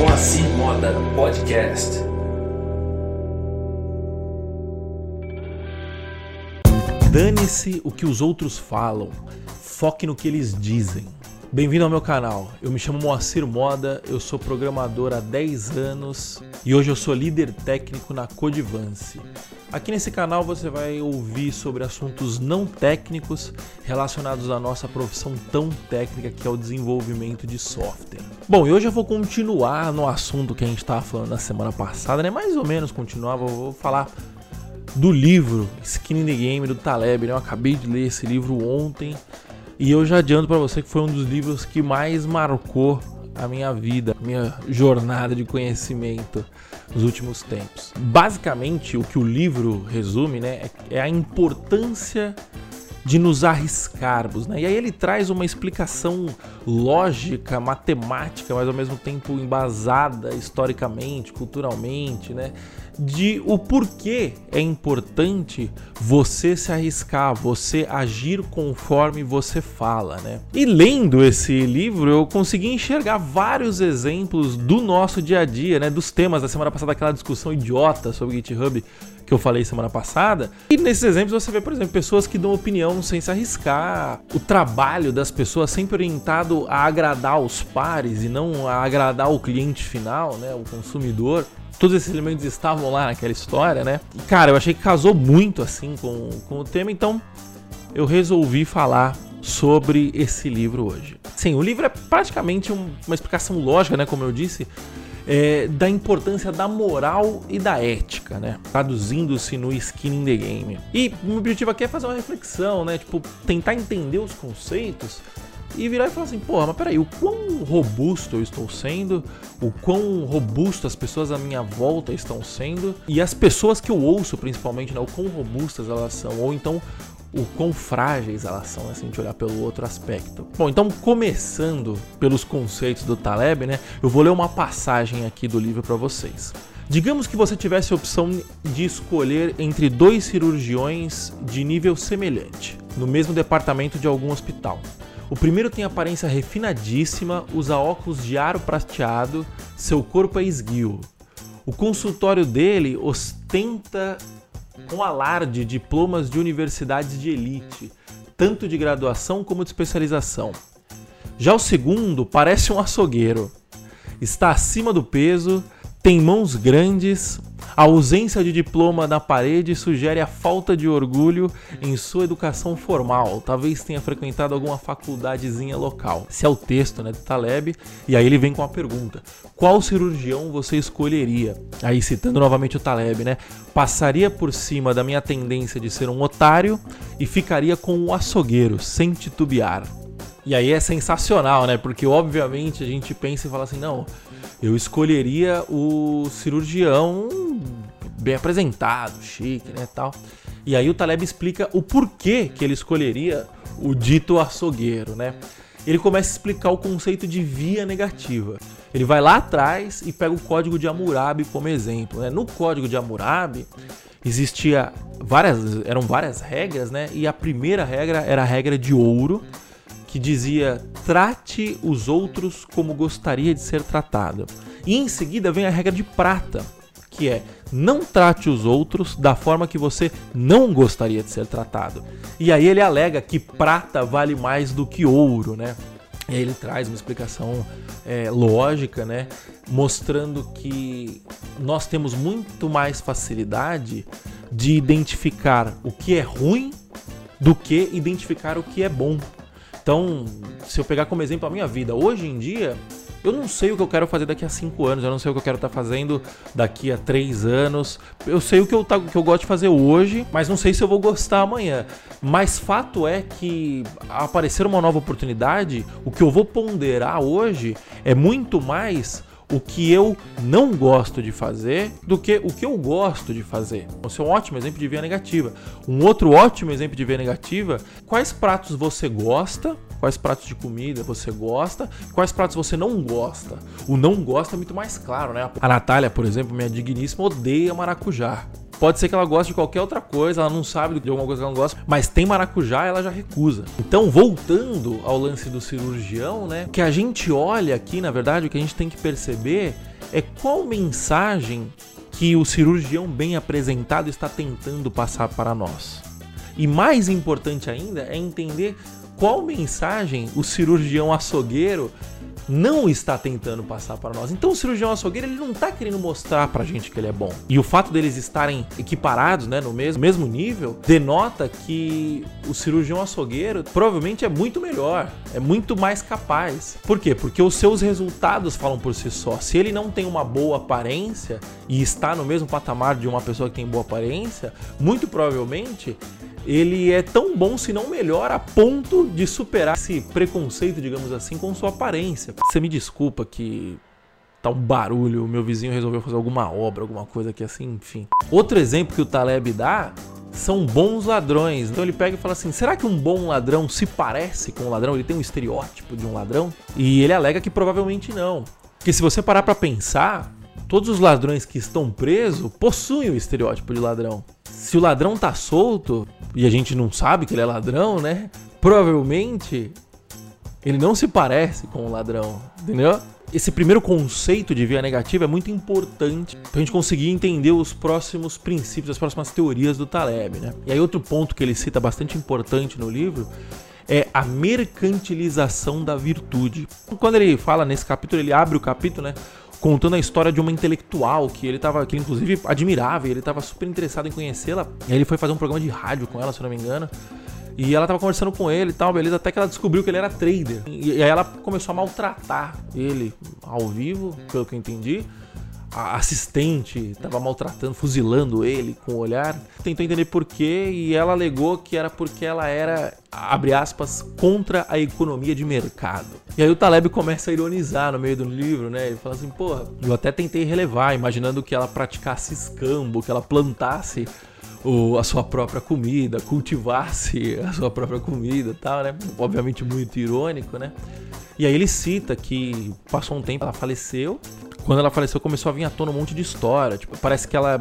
Moacir Moda Podcast. Dane-se o que os outros falam, foque no que eles dizem. Bem-vindo ao meu canal. Eu me chamo Moacir Moda, eu sou programador há 10 anos e hoje eu sou líder técnico na Codivance. Aqui nesse canal você vai ouvir sobre assuntos não técnicos relacionados à nossa profissão tão técnica que é o desenvolvimento de software. Bom, e hoje eu vou continuar no assunto que a gente estava falando na semana passada, né? Mais ou menos continuar, vou falar do livro Skin in the Game do Taleb, né? Eu acabei de ler esse livro ontem e eu já adianto para você que foi um dos livros que mais marcou a minha vida, a minha jornada de conhecimento nos últimos tempos. Basicamente, o que o livro resume, né, é, é a importância de nos arriscarmos, né? E aí ele traz uma explicação lógica, matemática, mas ao mesmo tempo embasada historicamente, culturalmente, né? De o porquê é importante você se arriscar, você agir conforme você fala, né? E lendo esse livro, eu consegui enxergar vários exemplos do nosso dia a dia, né? Dos temas da semana passada, aquela discussão idiota sobre GitHub que eu falei semana passada. E nesses exemplos você vê, por exemplo, pessoas que dão opinião sem se arriscar, o trabalho das pessoas sempre orientado a agradar os pares e não a agradar o cliente final, né, o consumidor. Todos esses elementos estavam lá naquela história, né? E, cara, eu achei que casou muito assim com, com o tema, então eu resolvi falar sobre esse livro hoje. Sim, o livro é praticamente um, uma explicação lógica, né, como eu disse, é, da importância da moral e da ética, né? Traduzindo-se no skin in the game. E o objetivo aqui é fazer uma reflexão, né? Tipo, tentar entender os conceitos e virar e falar assim, porra, mas peraí, o quão robusto eu estou sendo, o quão robusto as pessoas à minha volta estão sendo, e as pessoas que eu ouço principalmente, né, o quão robustas elas são, ou então o quão frágeis elas são, né, se a gente olhar pelo outro aspecto. Bom, então começando pelos conceitos do Taleb, né, eu vou ler uma passagem aqui do livro para vocês. Digamos que você tivesse a opção de escolher entre dois cirurgiões de nível semelhante, no mesmo departamento de algum hospital. O primeiro tem aparência refinadíssima, usa óculos de aro prateado, seu corpo é esguio. O consultório dele ostenta com alarde diplomas de universidades de elite, tanto de graduação como de especialização. Já o segundo parece um açougueiro. Está acima do peso, tem mãos grandes, a ausência de diploma na parede sugere a falta de orgulho em sua educação formal. Talvez tenha frequentado alguma faculdadezinha local. Esse é o texto né, do Taleb. E aí ele vem com a pergunta: qual cirurgião você escolheria? Aí citando novamente o Taleb, né? Passaria por cima da minha tendência de ser um otário e ficaria com o açougueiro, sem titubear. E aí é sensacional, né? Porque obviamente a gente pensa e fala assim, não, eu escolheria o cirurgião bem apresentado, chique, né, tal. E aí o Taleb explica o porquê que ele escolheria o dito açougueiro, né? Ele começa a explicar o conceito de via negativa. Ele vai lá atrás e pega o código de Hammurabi como exemplo. Né? No código de Hammurabi existia várias, eram várias regras, né? E a primeira regra era a regra de ouro, que dizia trate os outros como gostaria de ser tratado. E em seguida vem a regra de prata, que é não trate os outros da forma que você não gostaria de ser tratado. E aí ele alega que prata vale mais do que ouro, né? E aí ele traz uma explicação é, lógica, né? Mostrando que nós temos muito mais facilidade de identificar o que é ruim do que identificar o que é bom. Então, se eu pegar como exemplo a minha vida, hoje em dia, eu não sei o que eu quero fazer daqui a 5 anos, eu não sei o que eu quero estar tá fazendo daqui a 3 anos. Eu sei o que eu, tá, que eu gosto de fazer hoje, mas não sei se eu vou gostar amanhã. Mas fato é que aparecer uma nova oportunidade, o que eu vou ponderar hoje é muito mais o que eu não gosto de fazer do que o que eu gosto de fazer. Esse é um ótimo exemplo de via negativa. Um outro ótimo exemplo de via negativa, quais pratos você gosta, quais pratos de comida você gosta, quais pratos você não gosta. O não gosta é muito mais claro, né? A Natália, por exemplo, minha digníssima, odeia maracujá. Pode ser que ela goste de qualquer outra coisa, ela não sabe de alguma coisa que ela não gosta, mas tem maracujá, ela já recusa. Então, voltando ao lance do cirurgião, né? O que a gente olha aqui, na verdade, o que a gente tem que perceber é qual mensagem que o cirurgião bem apresentado está tentando passar para nós. E mais importante ainda é entender qual mensagem o cirurgião açougueiro não está tentando passar para nós. Então o cirurgião açougueiro ele não está querendo mostrar para a gente que ele é bom. E o fato deles estarem equiparados, né, no mesmo, mesmo nível, denota que o cirurgião açougueiro provavelmente é muito melhor, é muito mais capaz. Por quê? Porque os seus resultados falam por si só. Se ele não tem uma boa aparência e está no mesmo patamar de uma pessoa que tem boa aparência, muito provavelmente ele é tão bom, se não melhor, a ponto de superar esse preconceito, digamos assim, com sua aparência. Você me desculpa que tá um barulho, meu vizinho resolveu fazer alguma obra, alguma coisa aqui assim, enfim. Outro exemplo que o Taleb dá são bons ladrões. Então ele pega e fala assim: será que um bom ladrão se parece com um ladrão? Ele tem um estereótipo de um ladrão? E ele alega que provavelmente não. Porque se você parar para pensar, todos os ladrões que estão presos possuem o estereótipo de ladrão. Se o ladrão tá solto e a gente não sabe que ele é ladrão, né? Provavelmente ele não se parece com o ladrão, entendeu? Esse primeiro conceito de via negativa é muito importante pra gente conseguir entender os próximos princípios, as próximas teorias do Taleb, né? E aí outro ponto que ele cita bastante importante no livro é a mercantilização da virtude. Quando ele fala nesse capítulo, ele abre o capítulo, né? Contando a história de uma intelectual que ele tava, que ele inclusive admirava, e ele tava super interessado em conhecê-la. E aí ele foi fazer um programa de rádio com ela, se eu não me engano. E ela tava conversando com ele e tal, beleza, até que ela descobriu que ele era trader. E aí ela começou a maltratar ele ao vivo, pelo que eu entendi a assistente estava maltratando, fuzilando ele com o olhar. Tentou entender por quê e ela alegou que era porque ela era, abre aspas, contra a economia de mercado. E aí o Taleb começa a ironizar no meio do livro, né? Ele fala assim, porra, eu até tentei relevar, imaginando que ela praticasse escambo, que ela plantasse a sua própria comida, cultivasse a sua própria comida tal, né? Obviamente muito irônico, né? E aí ele cita que passou um tempo, ela faleceu quando ela faleceu, começou a vir à tona um monte de história. Tipo, parece que ela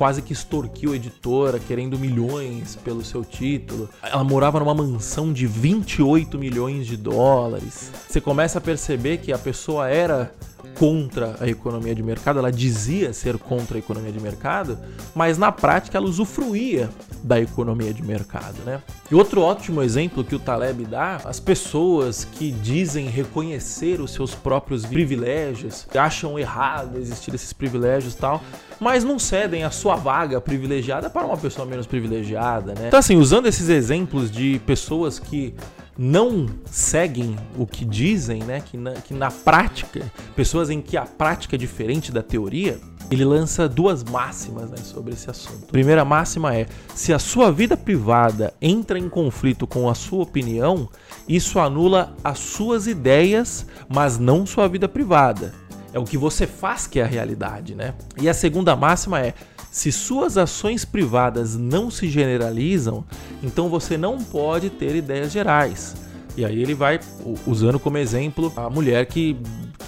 quase que extorquiu a editora, querendo milhões pelo seu título. Ela morava numa mansão de 28 milhões de dólares. Você começa a perceber que a pessoa era contra a economia de mercado, ela dizia ser contra a economia de mercado, mas na prática ela usufruía da economia de mercado, né? E outro ótimo exemplo que o Taleb dá, as pessoas que dizem reconhecer os seus próprios privilégios, acham errado existir esses privilégios e tal, mas não cedem a sua vaga privilegiada para uma pessoa menos privilegiada, né? Então assim, usando esses exemplos de pessoas que não seguem o que dizem, né? Que na, que na prática, pessoas em que a prática é diferente da teoria, ele lança duas máximas né, sobre esse assunto. A primeira máxima é: se a sua vida privada entra em conflito com a sua opinião, isso anula as suas ideias, mas não sua vida privada. É o que você faz que é a realidade, né? E a segunda máxima é: se suas ações privadas não se generalizam, então você não pode ter ideias gerais. E aí ele vai usando como exemplo a mulher que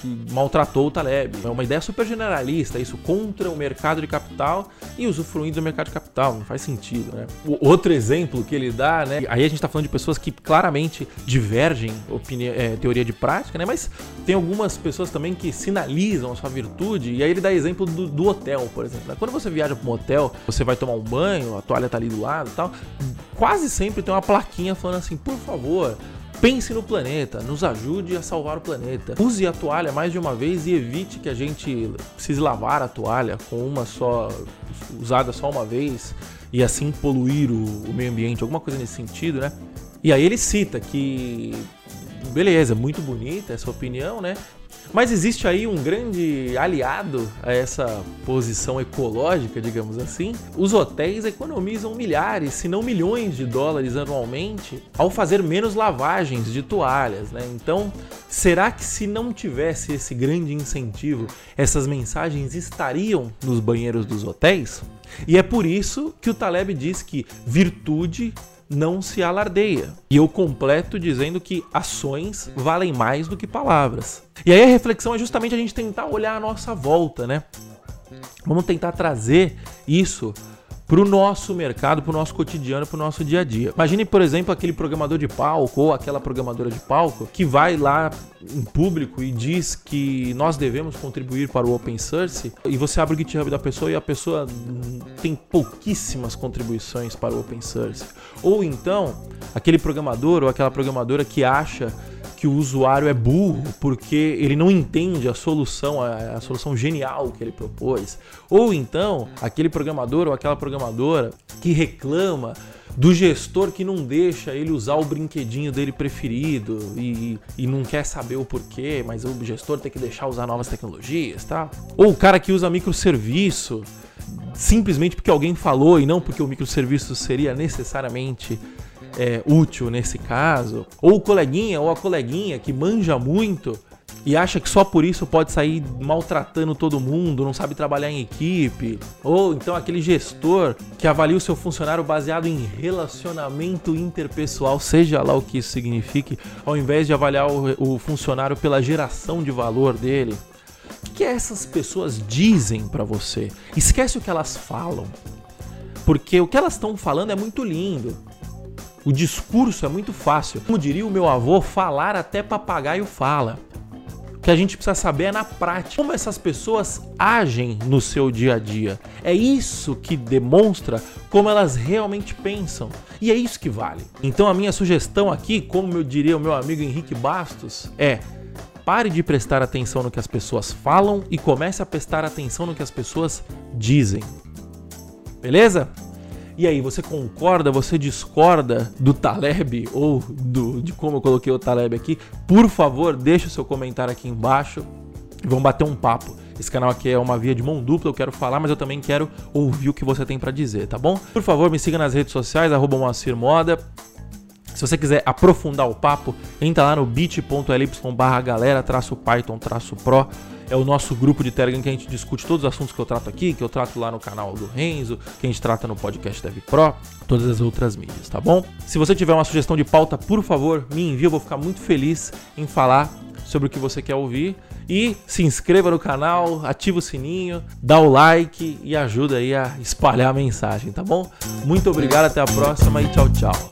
que maltratou o Taleb. É uma ideia super generalista, isso contra o mercado de capital e usufruindo do mercado de capital. Não faz sentido, né? O outro exemplo que ele dá, né? Aí a gente está falando de pessoas que claramente divergem opinião, é, teoria de prática, né? Mas tem algumas pessoas também que sinalizam a sua virtude. E aí ele dá exemplo do, do hotel, por exemplo. Né? Quando você viaja para um hotel, você vai tomar um banho, a toalha tá ali do lado e tal. Quase sempre tem uma plaquinha falando assim, por favor, Pense no planeta, nos ajude a salvar o planeta. Use a toalha mais de uma vez e evite que a gente precise lavar a toalha com uma só, usada só uma vez e assim poluir o, o meio ambiente, alguma coisa nesse sentido, né? E aí ele cita que beleza, muito bonita essa opinião, né? Mas existe aí um grande aliado a essa posição ecológica, digamos assim. Os hotéis economizam milhares, se não milhões de dólares anualmente ao fazer menos lavagens de toalhas, né? Então, será que se não tivesse esse grande incentivo, essas mensagens estariam nos banheiros dos hotéis? E é por isso que o Taleb diz que virtude não se alardeia. E eu completo dizendo que ações valem mais do que palavras. E aí a reflexão é justamente a gente tentar olhar a nossa volta, né? Vamos tentar trazer isso para o nosso mercado, para o nosso cotidiano, para o nosso dia a dia. Imagine, por exemplo, aquele programador de palco ou aquela programadora de palco que vai lá em público e diz que nós devemos contribuir para o open source e você abre o GitHub da pessoa e a pessoa tem pouquíssimas contribuições para o open source. Ou então, aquele programador ou aquela programadora que acha que o usuário é burro porque ele não entende a solução, a, a, solução genial que ele propôs. Ou então, aquele programador ou aquela programadora que reclama do gestor que não deixa ele usar o brinquedinho dele preferido e, e não quer saber o porquê, mas o gestor tem que deixar usar novas tecnologias, tá? Ou o cara que usa microserviço simplesmente porque alguém falou e não porque o microserviço seria necessariamente é, útil nesse caso, ou o coleguinha ou a coleguinha que manja muito e acha que só por isso pode sair maltratando todo mundo, não sabe trabalhar em equipe, ou então aquele gestor que avalia o seu funcionário baseado em relacionamento interpessoal, seja lá o que isso signifique, ao invés de avaliar o, o funcionário pela geração de valor dele. O que, essas pessoas dizem para você? Esquece o que elas falam. Porque o que elas estão falando é muito lindo. O discurso é muito fácil. Como diria o meu avô, falar até papagaio fala. O que a gente precisa saber é na prática como essas pessoas agem no seu dia a dia. É isso que demonstra como elas realmente pensam. E é isso que vale. Então a minha sugestão aqui, como eu diria o meu amigo Henrique Bastos, é pare de prestar atenção no que as pessoas falam e comece a prestar atenção no que as pessoas dizem. Beleza? E aí, você concorda, você discorda do Taleb ou do, de como eu coloquei o Taleb aqui? Por favor, deixe o seu comentário aqui embaixo e vamos bater um papo. Esse canal aqui é uma via de mão dupla, eu quero falar, mas eu também quero ouvir o que você tem para dizer, tá bom? Por favor, me siga nas redes sociais, arroba Moda. Se você quiser aprofundar o papo, entra lá no bit.ly barra galera traço Python traço Pro. É o nosso grupo de Telegram que a gente discute todos os assuntos que eu trato aqui, que eu trato lá no canal do Renzo, que a gente trata no podcast Dev Pro, todas as outras mídias, tá bom? Se você tiver uma sugestão de pauta, por favor, me envie, eu vou ficar muito feliz em falar sobre o que você quer ouvir. E se inscreva no canal, ativa o sininho, dá o like e ajuda aí a espalhar a mensagem, tá bom? Muito obrigado, até a próxima e tchau, tchau.